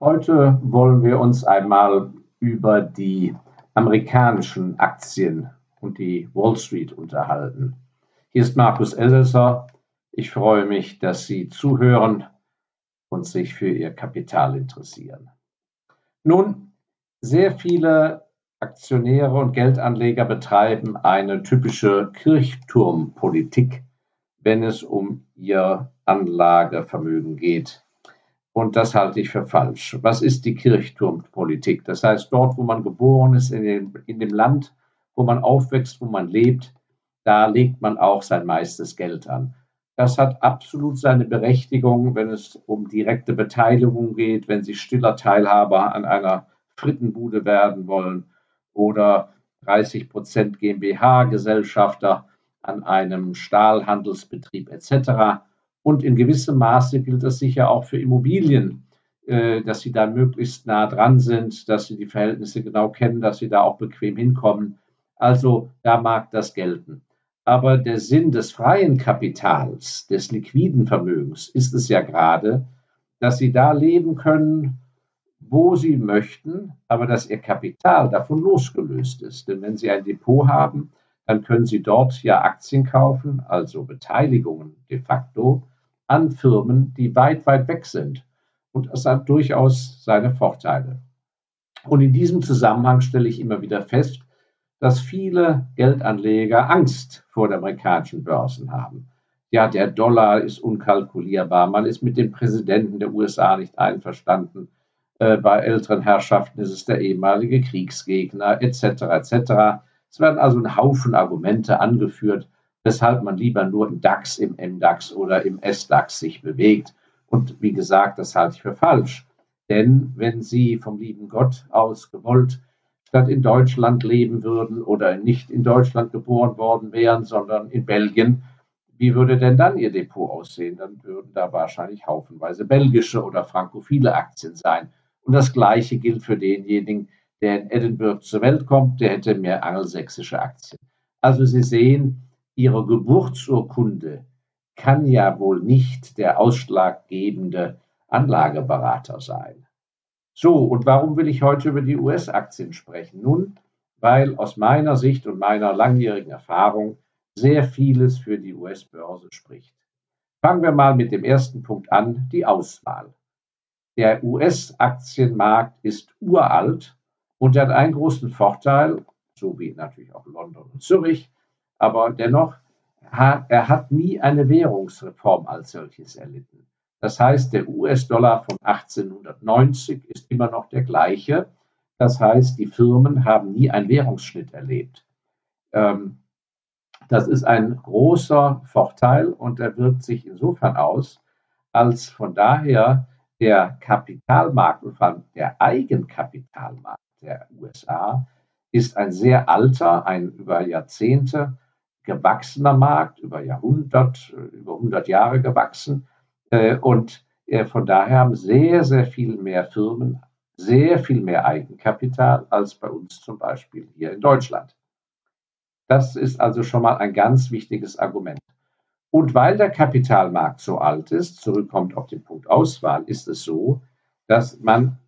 Heute wollen wir uns einmal über die amerikanischen Aktien und die Wall Street unterhalten. Hier ist Markus Elsässer. Ich freue mich, dass Sie zuhören und sich für Ihr Kapital interessieren. Nun, sehr viele Aktionäre und Geldanleger betreiben eine typische Kirchturmpolitik, wenn es um ihr Anlagevermögen geht. Und das halte ich für falsch. Was ist die Kirchturmpolitik? Das heißt, dort, wo man geboren ist, in dem, in dem Land, wo man aufwächst, wo man lebt, da legt man auch sein meistes Geld an. Das hat absolut seine Berechtigung, wenn es um direkte Beteiligung geht, wenn Sie stiller Teilhaber an einer Frittenbude werden wollen oder 30 Prozent GmbH-Gesellschafter an einem Stahlhandelsbetrieb etc. Und in gewissem Maße gilt das sicher auch für Immobilien, äh, dass sie da möglichst nah dran sind, dass sie die Verhältnisse genau kennen, dass sie da auch bequem hinkommen. Also da mag das gelten. Aber der Sinn des freien Kapitals, des liquiden Vermögens ist es ja gerade, dass sie da leben können, wo sie möchten, aber dass ihr Kapital davon losgelöst ist. Denn wenn sie ein Depot haben, dann können sie dort ja Aktien kaufen, also Beteiligungen de facto, an Firmen, die weit, weit weg sind. Und das hat durchaus seine Vorteile. Und in diesem Zusammenhang stelle ich immer wieder fest, dass viele Geldanleger Angst vor den amerikanischen Börsen haben. Ja, der Dollar ist unkalkulierbar, man ist mit dem Präsidenten der USA nicht einverstanden. Äh, bei älteren Herrschaften ist es der ehemalige Kriegsgegner etc. etc. Es werden also ein Haufen Argumente angeführt, weshalb man lieber nur im DAX, im MDAX oder im SDAX sich bewegt. Und wie gesagt, das halte ich für falsch. Denn wenn Sie vom lieben Gott aus gewollt statt in Deutschland leben würden oder nicht in Deutschland geboren worden wären, sondern in Belgien, wie würde denn dann Ihr Depot aussehen? Dann würden da wahrscheinlich haufenweise belgische oder frankophile Aktien sein. Und das Gleiche gilt für denjenigen, der in Edinburgh zur Welt kommt, der hätte mehr angelsächsische Aktien. Also Sie sehen, Ihre Geburtsurkunde kann ja wohl nicht der ausschlaggebende Anlageberater sein. So, und warum will ich heute über die US-Aktien sprechen? Nun, weil aus meiner Sicht und meiner langjährigen Erfahrung sehr vieles für die US-Börse spricht. Fangen wir mal mit dem ersten Punkt an, die Auswahl. Der US-Aktienmarkt ist uralt und hat einen großen Vorteil, so wie natürlich auch London und Zürich, aber dennoch, er hat nie eine Währungsreform als solches erlitten. Das heißt, der US-Dollar von 1890 ist immer noch der gleiche. Das heißt, die Firmen haben nie einen Währungsschnitt erlebt. Ähm, das ist ein großer Vorteil und er wirkt sich insofern aus, als von daher der Kapitalmarkt und vor allem der Eigenkapitalmarkt der USA ist ein sehr alter, ein über Jahrzehnte gewachsener Markt, über Jahrhundert, über 100 Jahre gewachsen. Äh, und äh, von daher haben sehr, sehr viel mehr Firmen sehr viel mehr Eigenkapital als bei uns zum Beispiel hier in Deutschland. Das ist also schon mal ein ganz wichtiges Argument. Und weil der Kapitalmarkt so alt ist, zurückkommt auf den Punkt Auswahl, ist es so, dass man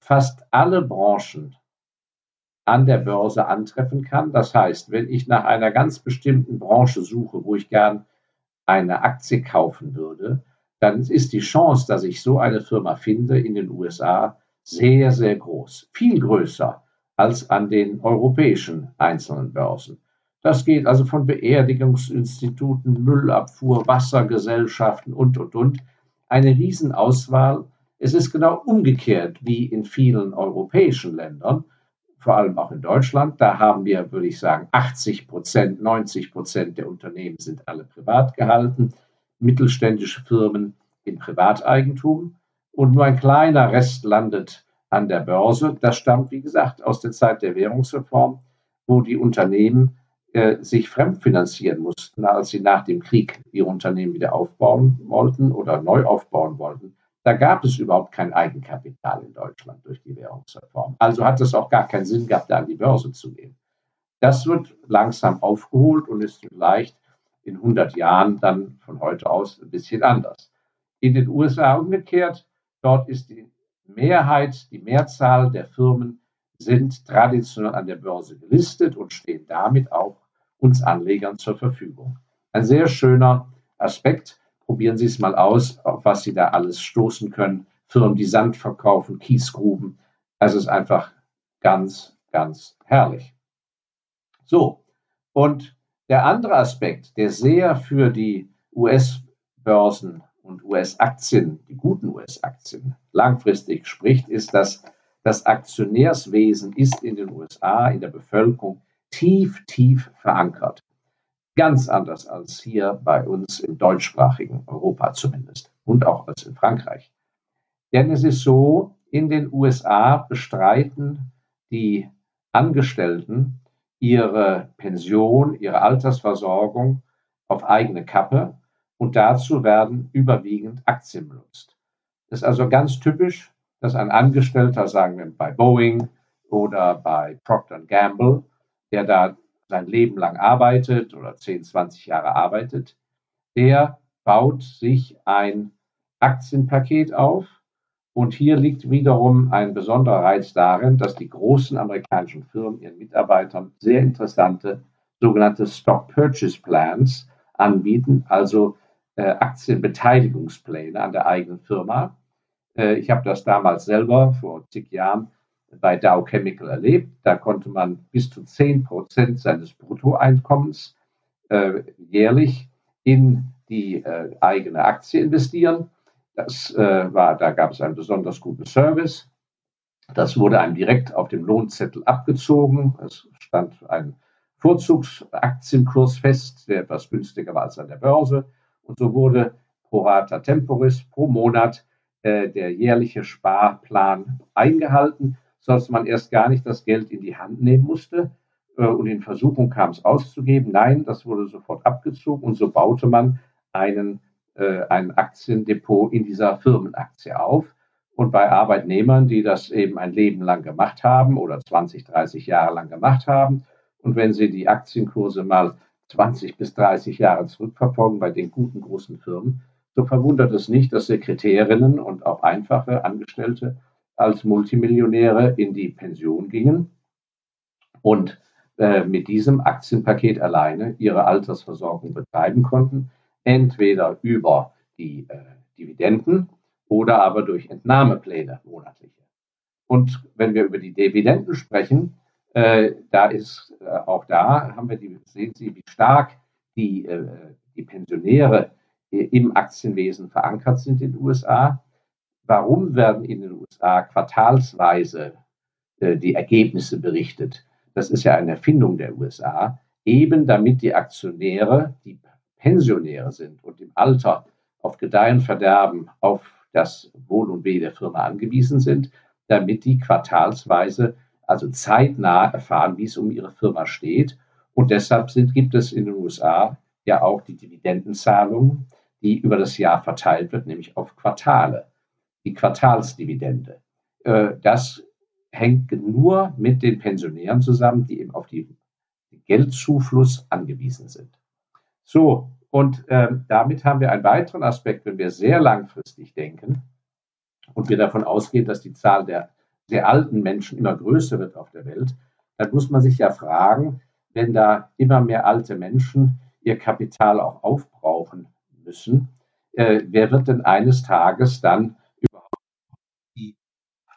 fast alle Branchen an der Börse antreffen kann. Das heißt, wenn ich nach einer ganz bestimmten Branche suche, wo ich gern eine Aktie kaufen würde, dann ist die Chance, dass ich so eine Firma finde in den USA sehr, sehr groß. Viel größer als an den europäischen einzelnen Börsen. Das geht also von Beerdigungsinstituten, Müllabfuhr, Wassergesellschaften und, und, und. Eine Riesenauswahl. Es ist genau umgekehrt wie in vielen europäischen Ländern vor allem auch in Deutschland. Da haben wir, würde ich sagen, 80 Prozent, 90 Prozent der Unternehmen sind alle privat gehalten, mittelständische Firmen in Privateigentum und nur ein kleiner Rest landet an der Börse. Das stammt, wie gesagt, aus der Zeit der Währungsreform, wo die Unternehmen äh, sich fremdfinanzieren mussten, als sie nach dem Krieg ihre Unternehmen wieder aufbauen wollten oder neu aufbauen wollten. Da gab es überhaupt kein Eigenkapital in Deutschland durch die Währungsreform. Also hat es auch gar keinen Sinn gehabt, da an die Börse zu gehen. Das wird langsam aufgeholt und ist vielleicht in 100 Jahren dann von heute aus ein bisschen anders. In den USA umgekehrt, dort ist die Mehrheit, die Mehrzahl der Firmen sind traditionell an der Börse gelistet und stehen damit auch uns Anlegern zur Verfügung. Ein sehr schöner Aspekt. Probieren Sie es mal aus, auf was Sie da alles stoßen können. Firmen, die Sand verkaufen, Kiesgruben. Es ist einfach ganz, ganz herrlich. So, und der andere Aspekt, der sehr für die US-Börsen und US-Aktien, die guten US-Aktien, langfristig spricht, ist, dass das Aktionärswesen ist in den USA, in der Bevölkerung tief, tief verankert. Ganz anders als hier bei uns im deutschsprachigen Europa zumindest und auch als in Frankreich. Denn es ist so, in den USA bestreiten die Angestellten ihre Pension, ihre Altersversorgung auf eigene Kappe und dazu werden überwiegend Aktien benutzt. Das ist also ganz typisch, dass ein Angestellter, sagen wir bei Boeing oder bei Procter Gamble, der da sein Leben lang arbeitet oder 10, 20 Jahre arbeitet, der baut sich ein Aktienpaket auf. Und hier liegt wiederum ein besonderer Reiz darin, dass die großen amerikanischen Firmen ihren Mitarbeitern sehr interessante sogenannte Stock Purchase Plans anbieten, also äh, Aktienbeteiligungspläne an der eigenen Firma. Äh, ich habe das damals selber vor zig Jahren bei Dow Chemical erlebt. Da konnte man bis zu 10 Prozent seines Bruttoeinkommens äh, jährlich in die äh, eigene Aktie investieren. Das äh, war, da gab es einen besonders guten Service. Das wurde einem direkt auf dem Lohnzettel abgezogen. Es stand ein Vorzugsaktienkurs fest, der etwas günstiger war als an der Börse. Und so wurde pro rata temporis pro Monat äh, der jährliche Sparplan eingehalten, sodass man erst gar nicht das Geld in die Hand nehmen musste äh, und in Versuchung kam es auszugeben. Nein, das wurde sofort abgezogen und so baute man einen, äh, ein Aktiendepot in dieser Firmenaktie auf. Und bei Arbeitnehmern, die das eben ein Leben lang gemacht haben oder 20, 30 Jahre lang gemacht haben, und wenn sie die Aktienkurse mal 20 bis 30 Jahre zurückverfolgen bei den guten großen Firmen, so verwundert es nicht, dass Sekretärinnen und auch einfache Angestellte als Multimillionäre in die Pension gingen und äh, mit diesem Aktienpaket alleine ihre Altersversorgung betreiben konnten, entweder über die äh, Dividenden oder aber durch Entnahmepläne monatliche. Und wenn wir über die Dividenden sprechen, äh, da ist äh, auch da haben wir die, sehen Sie, wie stark die, äh, die Pensionäre im Aktienwesen verankert sind in den USA. Warum werden in den USA quartalsweise äh, die Ergebnisse berichtet? Das ist ja eine Erfindung der USA, eben damit die Aktionäre, die Pensionäre sind und im Alter auf Gedeihen Verderben auf das Wohl und Weh der Firma angewiesen sind, damit die quartalsweise also zeitnah erfahren, wie es um ihre Firma steht. Und deshalb sind, gibt es in den USA ja auch die Dividendenzahlung, die über das Jahr verteilt wird, nämlich auf Quartale, die Quartalsdividende. Äh, das hängt nur mit den Pensionären zusammen, die eben auf die Geldzufluss angewiesen sind. So, und ähm, damit haben wir einen weiteren Aspekt, wenn wir sehr langfristig denken und wir davon ausgehen, dass die Zahl der sehr alten Menschen immer größer wird auf der Welt, dann muss man sich ja fragen, wenn da immer mehr alte Menschen ihr Kapital auch aufbrauchen müssen, äh, wer wird denn eines Tages dann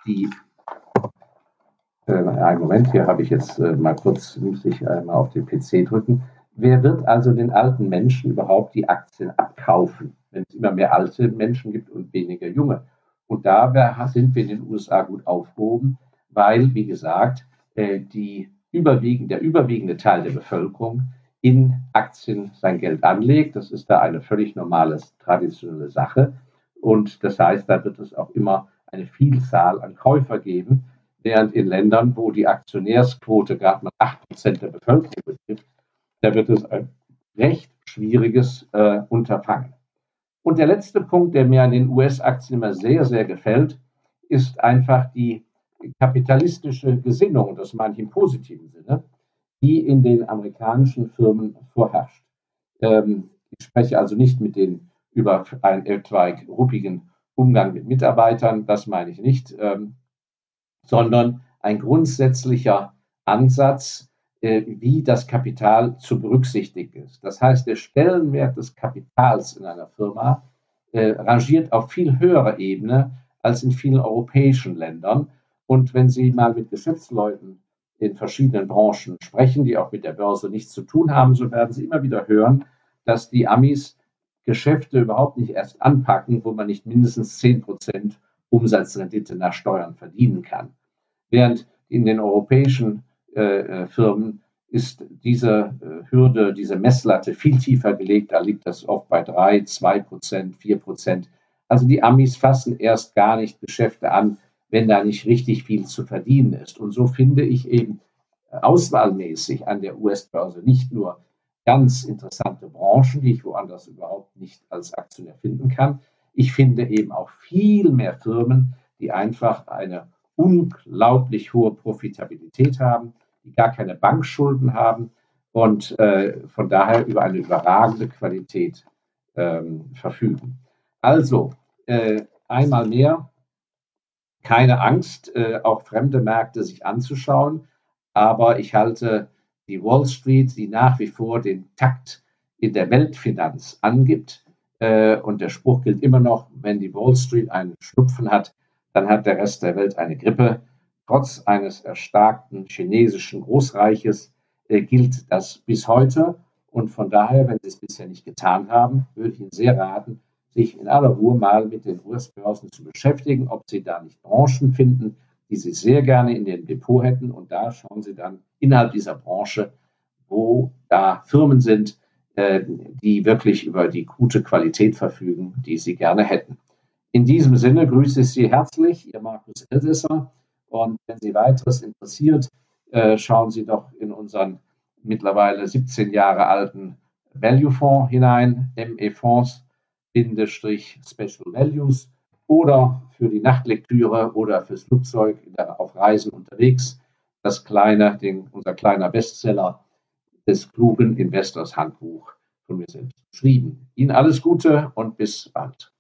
die äh, einen Moment, hier habe ich jetzt äh, mal kurz, muss ich einmal auf den PC drücken. Wer wird also den alten Menschen überhaupt die Aktien abkaufen, wenn es immer mehr alte Menschen gibt und weniger junge? Und da sind wir in den USA gut aufgehoben, weil, wie gesagt, äh, die überwiegend, der überwiegende Teil der Bevölkerung in Aktien sein Geld anlegt. Das ist da eine völlig normale, traditionelle Sache. Und das heißt, da wird es auch immer eine Vielzahl an Käufer geben, während in Ländern, wo die Aktionärsquote gerade mal 8% der Bevölkerung betrifft, da wird es ein recht schwieriges äh, Unterfangen. Und der letzte Punkt, der mir an den US-Aktien immer sehr, sehr gefällt, ist einfach die kapitalistische Gesinnung, das meine ich im positiven Sinne, die in den amerikanischen Firmen vorherrscht. Ähm, ich spreche also nicht mit den über einen etwaig ruppigen Umgang mit Mitarbeitern, das meine ich nicht, ähm, sondern ein grundsätzlicher Ansatz, äh, wie das Kapital zu berücksichtigen ist. Das heißt, der Stellenwert des Kapitals in einer Firma äh, rangiert auf viel höherer Ebene als in vielen europäischen Ländern. Und wenn Sie mal mit Geschäftsleuten in verschiedenen Branchen sprechen, die auch mit der Börse nichts zu tun haben, so werden Sie immer wieder hören, dass die Amis Geschäfte überhaupt nicht erst anpacken, wo man nicht mindestens 10 Prozent Umsatzrendite nach Steuern verdienen kann. Während in den europäischen äh, äh, Firmen ist diese äh, Hürde, diese Messlatte viel tiefer gelegt. Da liegt das oft bei 3, 2 Prozent, 4 Prozent. Also die Amis fassen erst gar nicht Geschäfte an, wenn da nicht richtig viel zu verdienen ist. Und so finde ich eben auswahlmäßig an der US-Börse nicht nur ganz interessante Branchen, die ich woanders überhaupt nicht als Aktionär finden kann. Ich finde eben auch viel mehr Firmen, die einfach eine unglaublich hohe Profitabilität haben, die gar keine Bankschulden haben und äh, von daher über eine überragende Qualität ähm, verfügen. Also, äh, einmal mehr, keine Angst, äh, auch fremde Märkte sich anzuschauen, aber ich halte die Wall Street, die nach wie vor den Takt in der Weltfinanz angibt, äh, und der Spruch gilt immer noch, wenn die Wall Street einen Schnupfen hat, dann hat der Rest der Welt eine Grippe. Trotz eines erstarkten chinesischen Großreiches äh, gilt das bis heute. Und von daher, wenn Sie es bisher nicht getan haben, würde ich Ihnen sehr raten, sich in aller Ruhe mal mit den US-Börsen zu beschäftigen, ob Sie da nicht Branchen finden, die Sie sehr gerne in Ihrem Depot hätten. Und da schauen Sie dann innerhalb dieser Branche, wo da Firmen sind, äh, die wirklich über die gute Qualität verfügen, die Sie gerne hätten. In diesem Sinne grüße ich Sie herzlich, Ihr Markus Elsässer. Und wenn Sie weiteres interessiert, äh, schauen Sie doch in unseren mittlerweile 17 Jahre alten Value Fonds hinein, ME Fonds, Special Values oder für die Nachtlektüre oder fürs Flugzeug auf Reisen unterwegs, das kleine, den, unser kleiner Bestseller des klugen Investors Handbuch von mir selbst geschrieben. Ihnen alles Gute und bis bald.